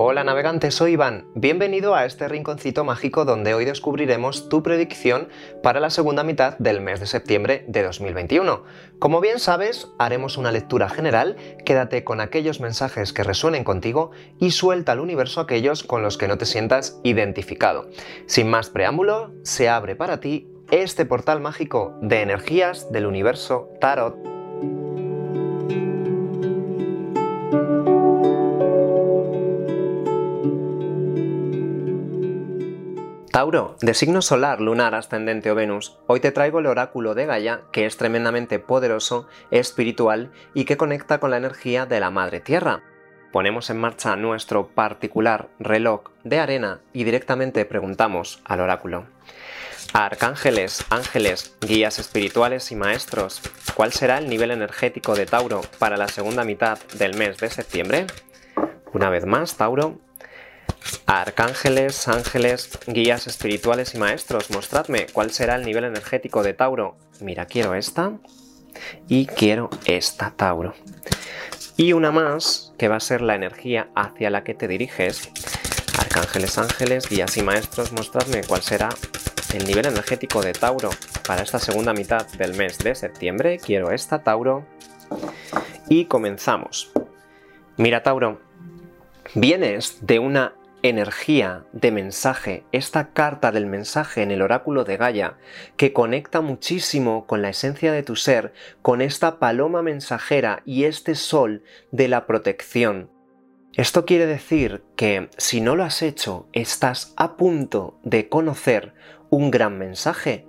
Hola navegantes, soy Iván. Bienvenido a este rinconcito mágico donde hoy descubriremos tu predicción para la segunda mitad del mes de septiembre de 2021. Como bien sabes, haremos una lectura general, quédate con aquellos mensajes que resuenen contigo y suelta al universo aquellos con los que no te sientas identificado. Sin más preámbulo, se abre para ti este portal mágico de energías del universo Tarot. Tauro, de signo solar, lunar, ascendente o Venus, hoy te traigo el oráculo de Gaia, que es tremendamente poderoso, espiritual y que conecta con la energía de la Madre Tierra. Ponemos en marcha nuestro particular reloj de arena y directamente preguntamos al oráculo. Arcángeles, ángeles, guías espirituales y maestros, ¿cuál será el nivel energético de Tauro para la segunda mitad del mes de septiembre? Una vez más, Tauro, Arcángeles, ángeles, guías espirituales y maestros, mostradme cuál será el nivel energético de Tauro. Mira, quiero esta y quiero esta, Tauro. Y una más, que va a ser la energía hacia la que te diriges. Arcángeles, ángeles, guías y maestros, mostradme cuál será el nivel energético de Tauro para esta segunda mitad del mes de septiembre. Quiero esta, Tauro. Y comenzamos. Mira, Tauro, vienes de una energía de mensaje, esta carta del mensaje en el oráculo de Gaia, que conecta muchísimo con la esencia de tu ser, con esta paloma mensajera y este sol de la protección. Esto quiere decir que si no lo has hecho, estás a punto de conocer un gran mensaje,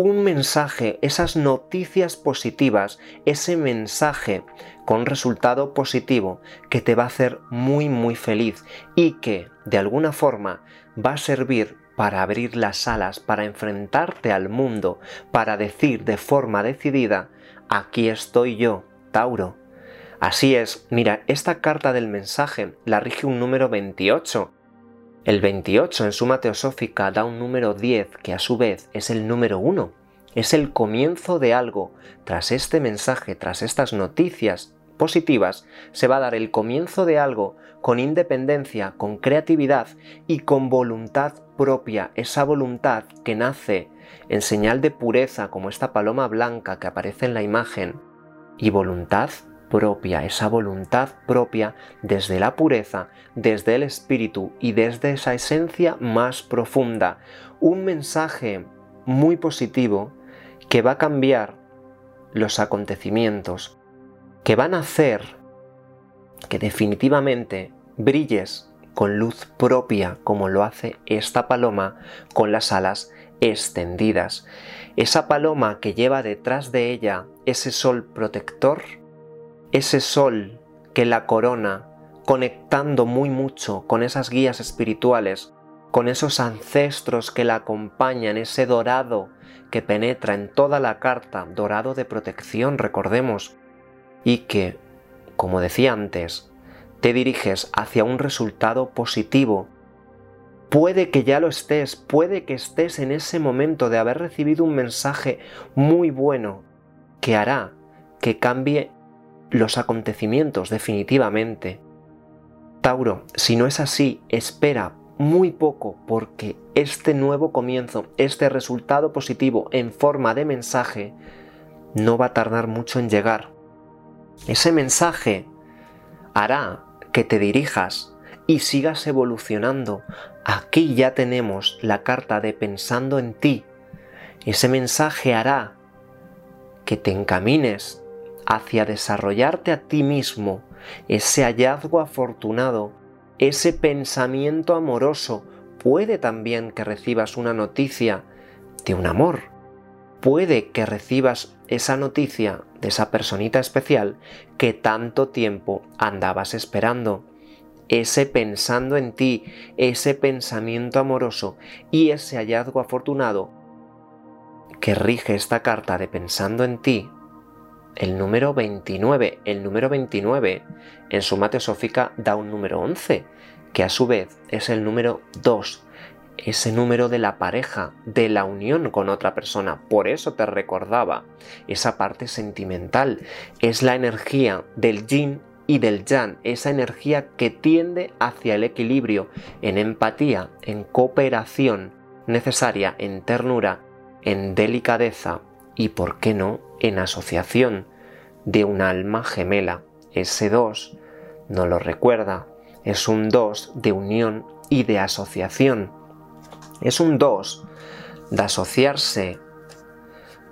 un mensaje, esas noticias positivas, ese mensaje con resultado positivo que te va a hacer muy muy feliz y que de alguna forma va a servir para abrir las alas, para enfrentarte al mundo, para decir de forma decidida, aquí estoy yo, Tauro. Así es, mira, esta carta del mensaje la rige un número 28. El 28 en suma teosófica da un número 10 que a su vez es el número 1 es el comienzo de algo. Tras este mensaje, tras estas noticias positivas, se va a dar el comienzo de algo con independencia, con creatividad y con voluntad propia, esa voluntad que nace en señal de pureza como esta paloma blanca que aparece en la imagen, y voluntad propia, esa voluntad propia desde la pureza, desde el espíritu y desde esa esencia más profunda. Un mensaje muy positivo que va a cambiar los acontecimientos, que van a hacer que definitivamente brilles con luz propia como lo hace esta paloma con las alas extendidas. Esa paloma que lleva detrás de ella ese sol protector, ese sol que la corona, conectando muy mucho con esas guías espirituales, con esos ancestros que la acompañan, ese dorado que penetra en toda la carta, dorado de protección, recordemos, y que, como decía antes, te diriges hacia un resultado positivo. Puede que ya lo estés, puede que estés en ese momento de haber recibido un mensaje muy bueno que hará que cambie los acontecimientos definitivamente. Tauro, si no es así, espera muy poco porque este nuevo comienzo, este resultado positivo en forma de mensaje, no va a tardar mucho en llegar. Ese mensaje hará que te dirijas y sigas evolucionando. Aquí ya tenemos la carta de pensando en ti. Ese mensaje hará que te encamines hacia desarrollarte a ti mismo, ese hallazgo afortunado ese pensamiento amoroso. Puede también que recibas una noticia de un amor. Puede que recibas esa noticia de esa personita especial que tanto tiempo andabas esperando. Ese pensando en ti, ese pensamiento amoroso y ese hallazgo afortunado que rige esta carta de pensando en ti el número 29. El número 29 en su teosófica da un número 11, que a su vez es el número 2, ese número de la pareja, de la unión con otra persona. Por eso te recordaba esa parte sentimental. Es la energía del yin y del yang, esa energía que tiende hacia el equilibrio, en empatía, en cooperación necesaria, en ternura, en delicadeza y, por qué no, en asociación de un alma gemela. Ese dos no lo recuerda, es un dos de unión y de asociación. Es un dos de asociarse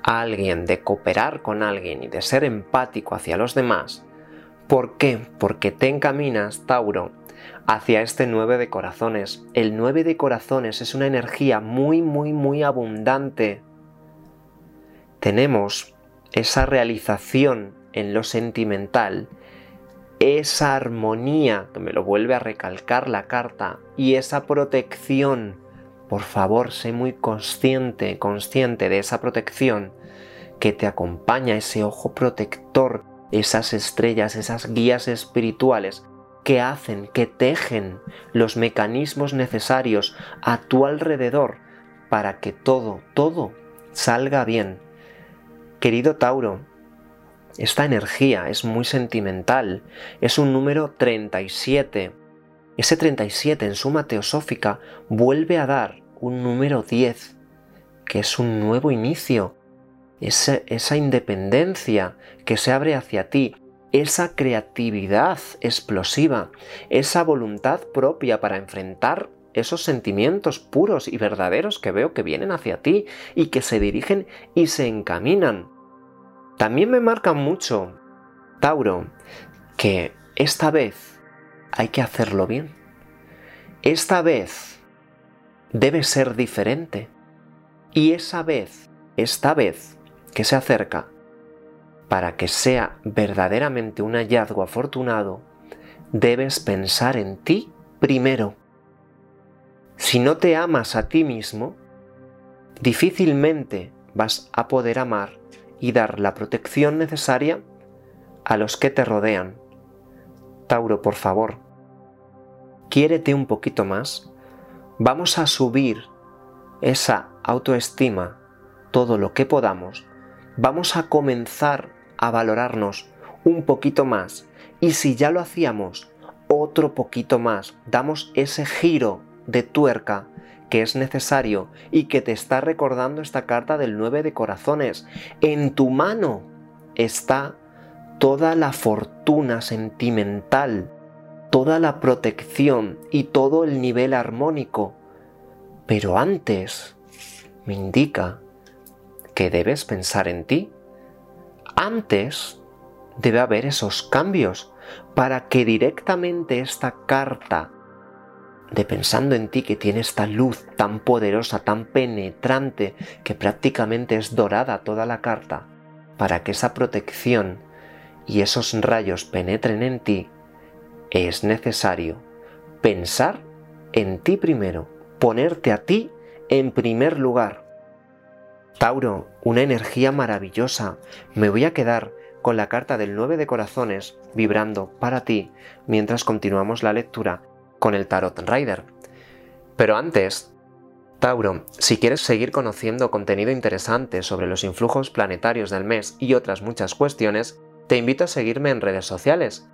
a alguien, de cooperar con alguien y de ser empático hacia los demás. ¿Por qué? Porque te encaminas, Tauro, hacia este 9 de corazones. El 9 de corazones es una energía muy, muy, muy abundante. Tenemos esa realización en lo sentimental, esa armonía que me lo vuelve a recalcar la carta y esa protección. Por favor, sé muy consciente, consciente de esa protección que te acompaña, ese ojo protector, esas estrellas, esas guías espirituales que hacen, que tejen los mecanismos necesarios a tu alrededor para que todo, todo salga bien. Querido Tauro, esta energía es muy sentimental, es un número 37. Ese 37 en suma teosófica vuelve a dar un número 10, que es un nuevo inicio, esa, esa independencia que se abre hacia ti, esa creatividad explosiva, esa voluntad propia para enfrentar esos sentimientos puros y verdaderos que veo que vienen hacia ti y que se dirigen y se encaminan también me marca mucho, Tauro, que esta vez hay que hacerlo bien. Esta vez debe ser diferente. Y esa vez, esta vez que se acerca, para que sea verdaderamente un hallazgo afortunado, debes pensar en ti primero. Si no te amas a ti mismo, difícilmente vas a poder amar y dar la protección necesaria a los que te rodean. Tauro, por favor, quiérete un poquito más. Vamos a subir esa autoestima todo lo que podamos. Vamos a comenzar a valorarnos un poquito más. Y si ya lo hacíamos, otro poquito más. Damos ese giro de tuerca que es necesario y que te está recordando esta carta del 9 de corazones. En tu mano está toda la fortuna sentimental, toda la protección y todo el nivel armónico. Pero antes me indica que debes pensar en ti. Antes debe haber esos cambios para que directamente esta carta de pensando en ti que tiene esta luz tan poderosa, tan penetrante, que prácticamente es dorada toda la carta, para que esa protección y esos rayos penetren en ti, es necesario pensar en ti primero, ponerte a ti en primer lugar. Tauro, una energía maravillosa. Me voy a quedar con la carta del 9 de corazones vibrando para ti mientras continuamos la lectura con el Tarot Rider. Pero antes, Tauro, si quieres seguir conociendo contenido interesante sobre los influjos planetarios del mes y otras muchas cuestiones, te invito a seguirme en redes sociales,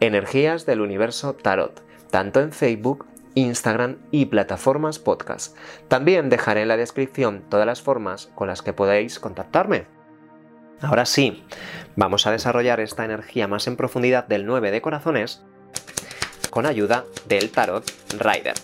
Energías del Universo Tarot, tanto en Facebook, Instagram y plataformas podcast. También dejaré en la descripción todas las formas con las que podéis contactarme. Ahora sí, vamos a desarrollar esta energía más en profundidad del 9 de corazones con ayuda del tarot Rider.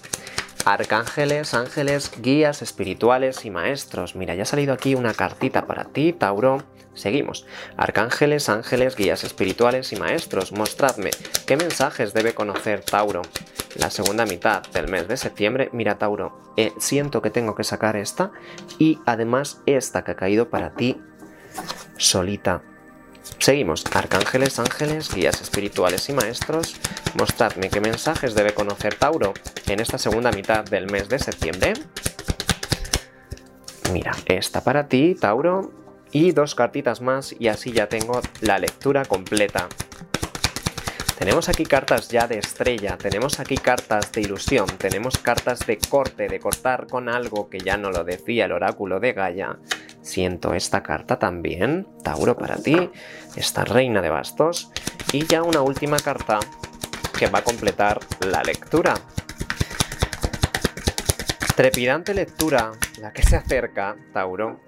Arcángeles, ángeles, guías espirituales y maestros. Mira, ya ha salido aquí una cartita para ti, Tauro. Seguimos. Arcángeles, ángeles, guías espirituales y maestros. Mostradme qué mensajes debe conocer Tauro. La segunda mitad del mes de septiembre. Mira, Tauro, eh, siento que tengo que sacar esta y además esta que ha caído para ti solita Seguimos. Arcángeles, ángeles, guías espirituales y maestros, mostradme qué mensajes debe conocer Tauro en esta segunda mitad del mes de septiembre. Mira, esta para ti, Tauro, y dos cartitas más y así ya tengo la lectura completa. Tenemos aquí cartas ya de estrella, tenemos aquí cartas de ilusión, tenemos cartas de corte, de cortar con algo que ya no lo decía el oráculo de Gaia, siento esta carta también, Tauro para ti, esta reina de bastos, y ya una última carta que va a completar la lectura. Trepidante lectura, la que se acerca, Tauro.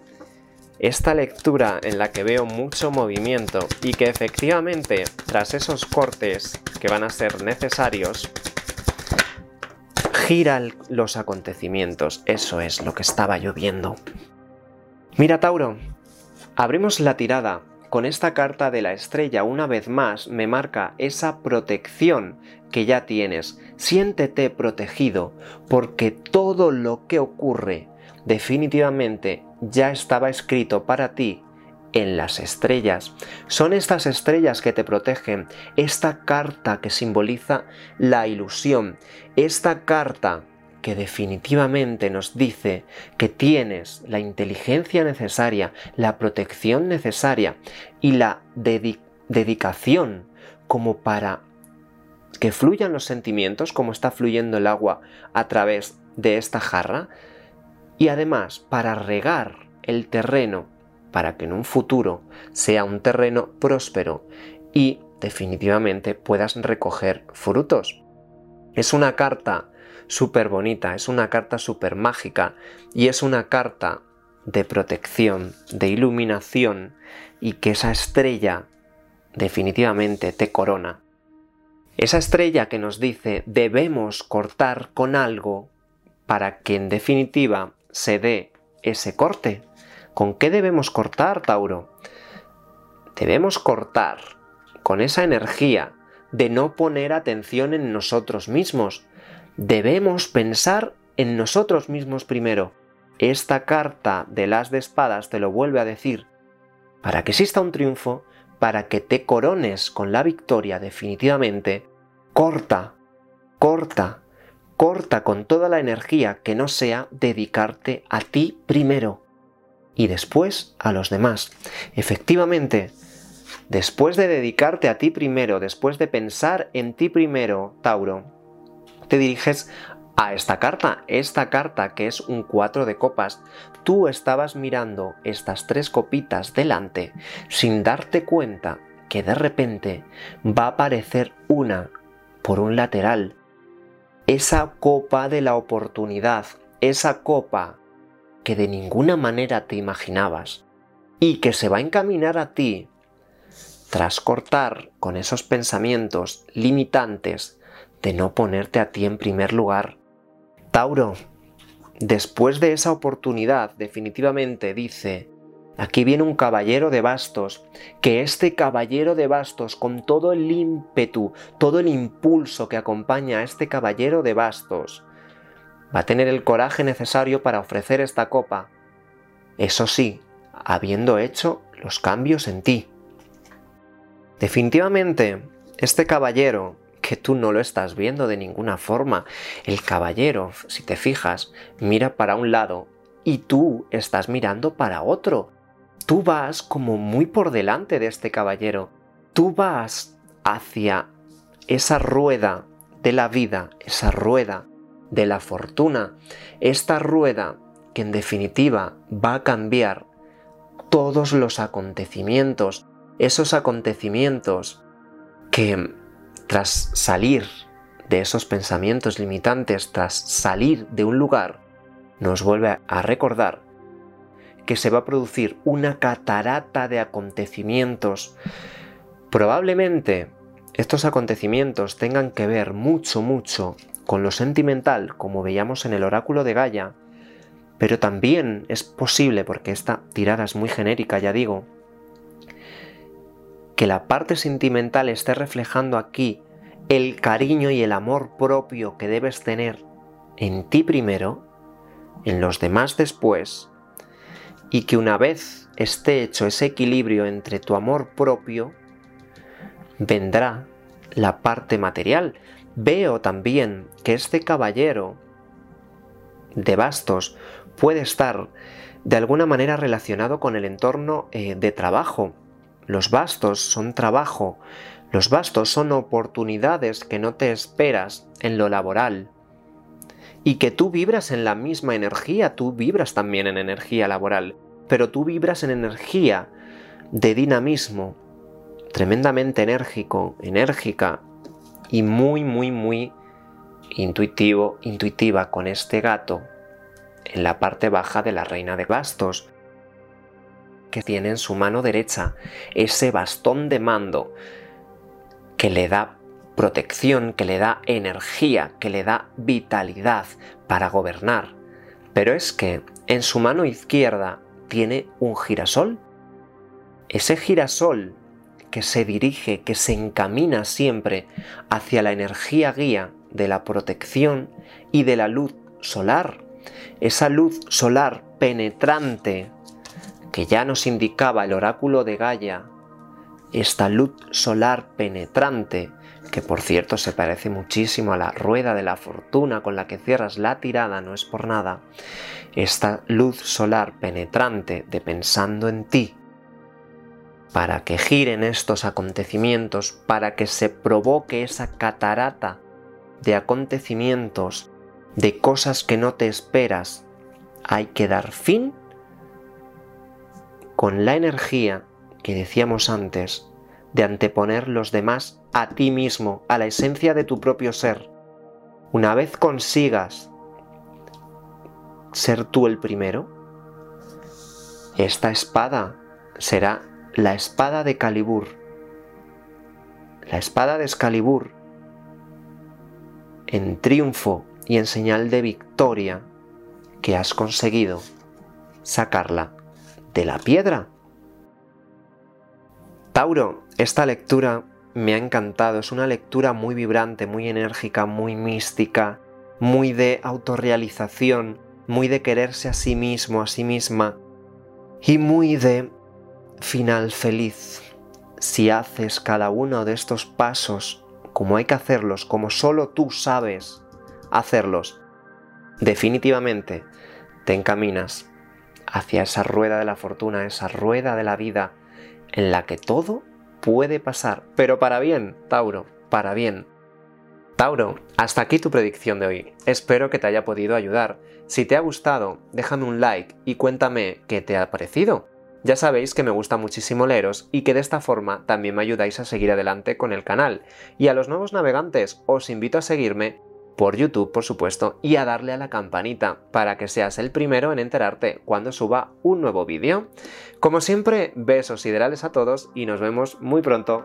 Esta lectura en la que veo mucho movimiento y que efectivamente, tras esos cortes que van a ser necesarios, gira los acontecimientos. Eso es lo que estaba lloviendo. Mira, Tauro, abrimos la tirada. Con esta carta de la estrella una vez más me marca esa protección que ya tienes. Siéntete protegido porque todo lo que ocurre definitivamente ya estaba escrito para ti en las estrellas. Son estas estrellas que te protegen, esta carta que simboliza la ilusión, esta carta que definitivamente nos dice que tienes la inteligencia necesaria, la protección necesaria y la dedicación como para que fluyan los sentimientos, como está fluyendo el agua a través de esta jarra, y además para regar el terreno para que en un futuro sea un terreno próspero y definitivamente puedas recoger frutos. Es una carta súper bonita, es una carta súper mágica y es una carta de protección, de iluminación y que esa estrella definitivamente te corona. Esa estrella que nos dice debemos cortar con algo para que en definitiva se dé ese corte. ¿Con qué debemos cortar, Tauro? Debemos cortar con esa energía de no poner atención en nosotros mismos, debemos pensar en nosotros mismos primero. Esta carta de las de espadas te lo vuelve a decir. Para que exista un triunfo, para que te corones con la victoria definitivamente, corta, corta, corta con toda la energía que no sea dedicarte a ti primero y después a los demás. Efectivamente, después de dedicarte a ti primero, después de pensar en ti primero, Tauro, te diriges a esta carta, esta carta que es un 4 de copas. Tú estabas mirando estas tres copitas delante sin darte cuenta que de repente va a aparecer una por un lateral. Esa copa de la oportunidad, esa copa que de ninguna manera te imaginabas y que se va a encaminar a ti tras cortar con esos pensamientos limitantes de no ponerte a ti en primer lugar. Tauro, después de esa oportunidad, definitivamente dice, aquí viene un caballero de bastos, que este caballero de bastos, con todo el ímpetu, todo el impulso que acompaña a este caballero de bastos, va a tener el coraje necesario para ofrecer esta copa. Eso sí, habiendo hecho los cambios en ti. Definitivamente, este caballero que tú no lo estás viendo de ninguna forma. El caballero, si te fijas, mira para un lado y tú estás mirando para otro. Tú vas como muy por delante de este caballero. Tú vas hacia esa rueda de la vida, esa rueda de la fortuna, esta rueda que en definitiva va a cambiar todos los acontecimientos, esos acontecimientos que tras salir de esos pensamientos limitantes, tras salir de un lugar, nos vuelve a recordar que se va a producir una catarata de acontecimientos. Probablemente estos acontecimientos tengan que ver mucho, mucho con lo sentimental, como veíamos en el oráculo de Gaia, pero también es posible, porque esta tirada es muy genérica, ya digo, que la parte sentimental esté reflejando aquí el cariño y el amor propio que debes tener en ti primero, en los demás después, y que una vez esté hecho ese equilibrio entre tu amor propio, vendrá la parte material. Veo también que este caballero de bastos puede estar de alguna manera relacionado con el entorno eh, de trabajo, los bastos son trabajo, los bastos son oportunidades que no te esperas en lo laboral. Y que tú vibras en la misma energía, tú vibras también en energía laboral. pero tú vibras en energía de dinamismo, tremendamente enérgico, enérgica y muy, muy, muy intuitivo, intuitiva con este gato en la parte baja de la reina de bastos, que tiene en su mano derecha ese bastón de mando que le da protección, que le da energía, que le da vitalidad para gobernar. Pero es que en su mano izquierda tiene un girasol. Ese girasol que se dirige, que se encamina siempre hacia la energía guía de la protección y de la luz solar. Esa luz solar penetrante que ya nos indicaba el oráculo de Gaia, esta luz solar penetrante, que por cierto se parece muchísimo a la rueda de la fortuna con la que cierras la tirada, no es por nada, esta luz solar penetrante de pensando en ti, para que giren estos acontecimientos, para que se provoque esa catarata de acontecimientos, de cosas que no te esperas, hay que dar fin con la energía que decíamos antes de anteponer los demás a ti mismo, a la esencia de tu propio ser. Una vez consigas ser tú el primero, esta espada será la espada de Calibur. La espada de Excalibur en triunfo y en señal de victoria que has conseguido sacarla de la piedra. Tauro, esta lectura me ha encantado, es una lectura muy vibrante, muy enérgica, muy mística, muy de autorrealización, muy de quererse a sí mismo, a sí misma, y muy de final feliz. Si haces cada uno de estos pasos como hay que hacerlos, como solo tú sabes hacerlos, definitivamente te encaminas hacia esa rueda de la fortuna, esa rueda de la vida en la que todo puede pasar, pero para bien, Tauro, para bien. Tauro, hasta aquí tu predicción de hoy. Espero que te haya podido ayudar. Si te ha gustado, déjame un like y cuéntame qué te ha parecido. Ya sabéis que me gusta muchísimo leeros y que de esta forma también me ayudáis a seguir adelante con el canal. Y a los nuevos navegantes os invito a seguirme por YouTube, por supuesto, y a darle a la campanita para que seas el primero en enterarte cuando suba un nuevo vídeo. Como siempre, besos ideales a todos y nos vemos muy pronto.